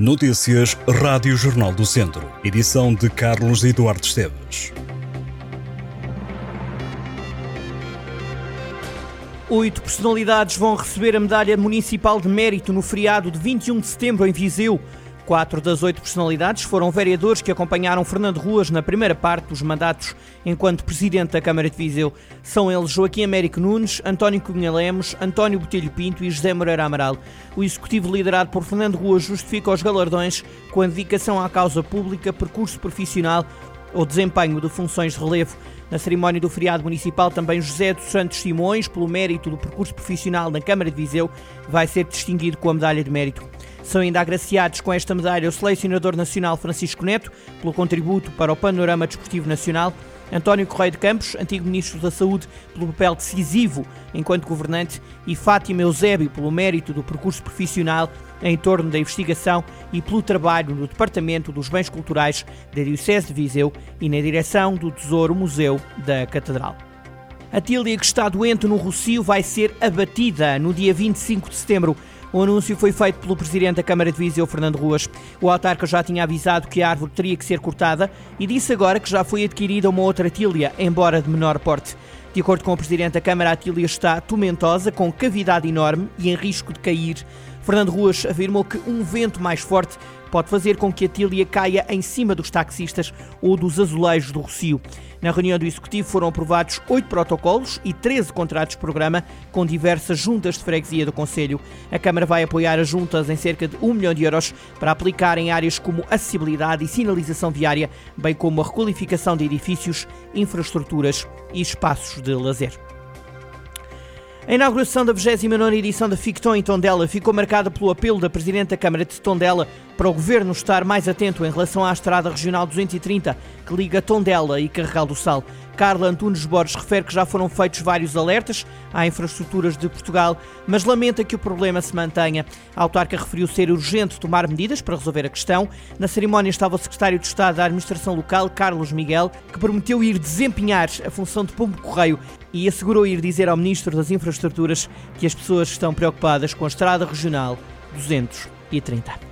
Notícias Rádio Jornal do Centro. Edição de Carlos Eduardo Esteves. Oito personalidades vão receber a medalha municipal de mérito no feriado de 21 de setembro em Viseu. Quatro das oito personalidades foram vereadores que acompanharam Fernando Ruas na primeira parte dos mandatos enquanto Presidente da Câmara de Viseu. São eles Joaquim Américo Nunes, António Cunha Lemos, António Botelho Pinto e José Moreira Amaral. O executivo liderado por Fernando Ruas justifica os galardões com a dedicação à causa pública, percurso profissional ou desempenho de funções de relevo. Na cerimónia do feriado municipal, também José dos Santos Simões, pelo mérito do percurso profissional na Câmara de Viseu, vai ser distinguido com a medalha de mérito. São ainda agraciados com esta medalha o selecionador nacional Francisco Neto, pelo contributo para o panorama desportivo nacional, António Correia de Campos, antigo Ministro da Saúde, pelo papel decisivo enquanto governante, e Fátima Eusébio, pelo mérito do percurso profissional em torno da investigação e pelo trabalho no Departamento dos Bens Culturais da Diocese de Viseu e na direção do Tesouro Museu da Catedral. A Tília, que está doente no Rocio, vai ser abatida no dia 25 de setembro. O anúncio foi feito pelo Presidente da Câmara de Viseu, Fernando Ruas. O autarca já tinha avisado que a árvore teria que ser cortada e disse agora que já foi adquirida uma outra tília, embora de menor porte. De acordo com o Presidente da Câmara, a tília está tomentosa, com cavidade enorme e em risco de cair. Fernando Ruas afirmou que um vento mais forte pode fazer com que a tília caia em cima dos taxistas ou dos azulejos do Rocio. Na reunião do Executivo foram aprovados oito protocolos e 13 contratos de programa com diversas juntas de freguesia do Conselho. A Câmara vai apoiar as juntas em cerca de 1 milhão de euros para aplicar em áreas como acessibilidade e sinalização viária, bem como a requalificação de edifícios, infraestruturas e espaços de lazer. A inauguração da 29 edição da Ficton em Tondela ficou marcada pelo apelo da Presidente da Câmara de Tondela para o Governo estar mais atento em relação à Estrada Regional 230, que liga Tondela e Carregal do Sal. Carla Antunes Borges refere que já foram feitos vários alertas à infraestruturas de Portugal, mas lamenta que o problema se mantenha. A autarca referiu ser urgente tomar medidas para resolver a questão. Na cerimónia estava o secretário de Estado da Administração Local, Carlos Miguel, que prometeu ir desempenhar a função de pombo correio e assegurou ir dizer ao Ministro das Infraestruturas que as pessoas estão preocupadas com a Estrada Regional 230.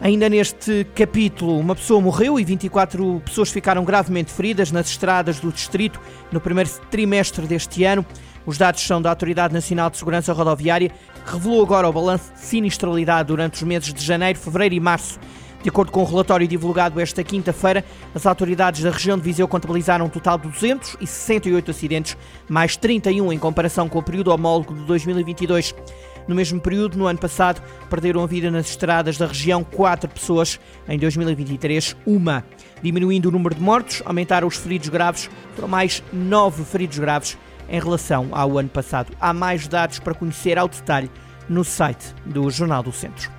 Ainda neste capítulo, uma pessoa morreu e 24 pessoas ficaram gravemente feridas nas estradas do distrito no primeiro trimestre deste ano. Os dados são da Autoridade Nacional de Segurança Rodoviária, que revelou agora o balanço de sinistralidade durante os meses de janeiro, fevereiro e março. De acordo com o relatório divulgado esta quinta-feira, as autoridades da região de Viseu contabilizaram um total de 268 acidentes, mais 31 em comparação com o período homólogo de 2022. No mesmo período, no ano passado, perderam a vida nas estradas da região quatro pessoas. Em 2023, uma. Diminuindo o número de mortos, aumentaram os feridos graves, foram mais nove feridos graves em relação ao ano passado. Há mais dados para conhecer ao detalhe no site do Jornal do Centro.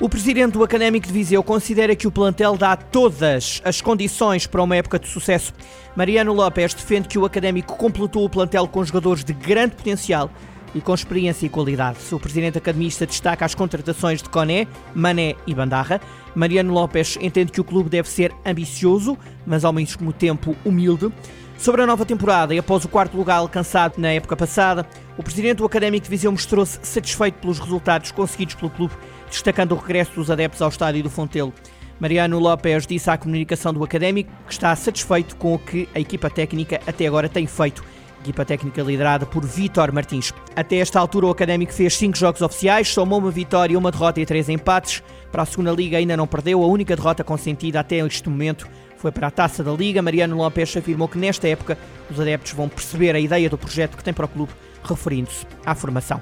O presidente do Académico de Viseu considera que o plantel dá todas as condições para uma época de sucesso. Mariano Lopes defende que o Académico completou o plantel com jogadores de grande potencial e com experiência e qualidade. O presidente academista destaca as contratações de Coné, Mané e Bandarra. Mariano Lopes entende que o clube deve ser ambicioso, mas ao mesmo tempo humilde. Sobre a nova temporada e após o quarto lugar alcançado na época passada, o presidente do Académico de Viseu mostrou-se satisfeito pelos resultados conseguidos pelo clube, destacando o regresso dos adeptos ao estádio do Fontelo. Mariano Lopes disse à comunicação do Académico que está satisfeito com o que a equipa técnica até agora tem feito equipa técnica liderada por Vítor Martins. Até esta altura, o Académico fez cinco jogos oficiais, somou uma vitória, uma derrota e três empates. Para a segunda Liga ainda não perdeu, a única derrota consentida até este momento foi para a Taça da Liga. Mariano Lopes afirmou que nesta época os adeptos vão perceber a ideia do projeto que tem para o clube, referindo-se à formação.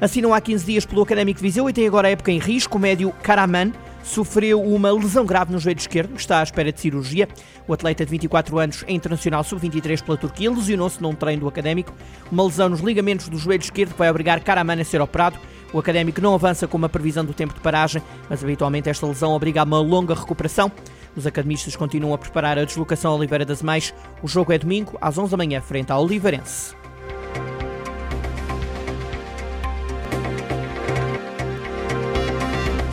Assinam há 15 dias pelo Académico de Viseu e tem agora a época em risco. O médio Karaman sofreu uma lesão grave no joelho esquerdo, está à espera de cirurgia. O atleta de 24 anos é internacional sub-23 pela Turquia, lesionou-se num treino do Académico. Uma lesão nos ligamentos do joelho esquerdo que vai obrigar Karaman a ser operado. O Académico não avança com uma previsão do tempo de paragem, mas habitualmente esta lesão obriga a uma longa recuperação. Os academistas continuam a preparar a deslocação a Oliveira das Mães. O jogo é domingo, às 11 da manhã, frente ao Oliveirense.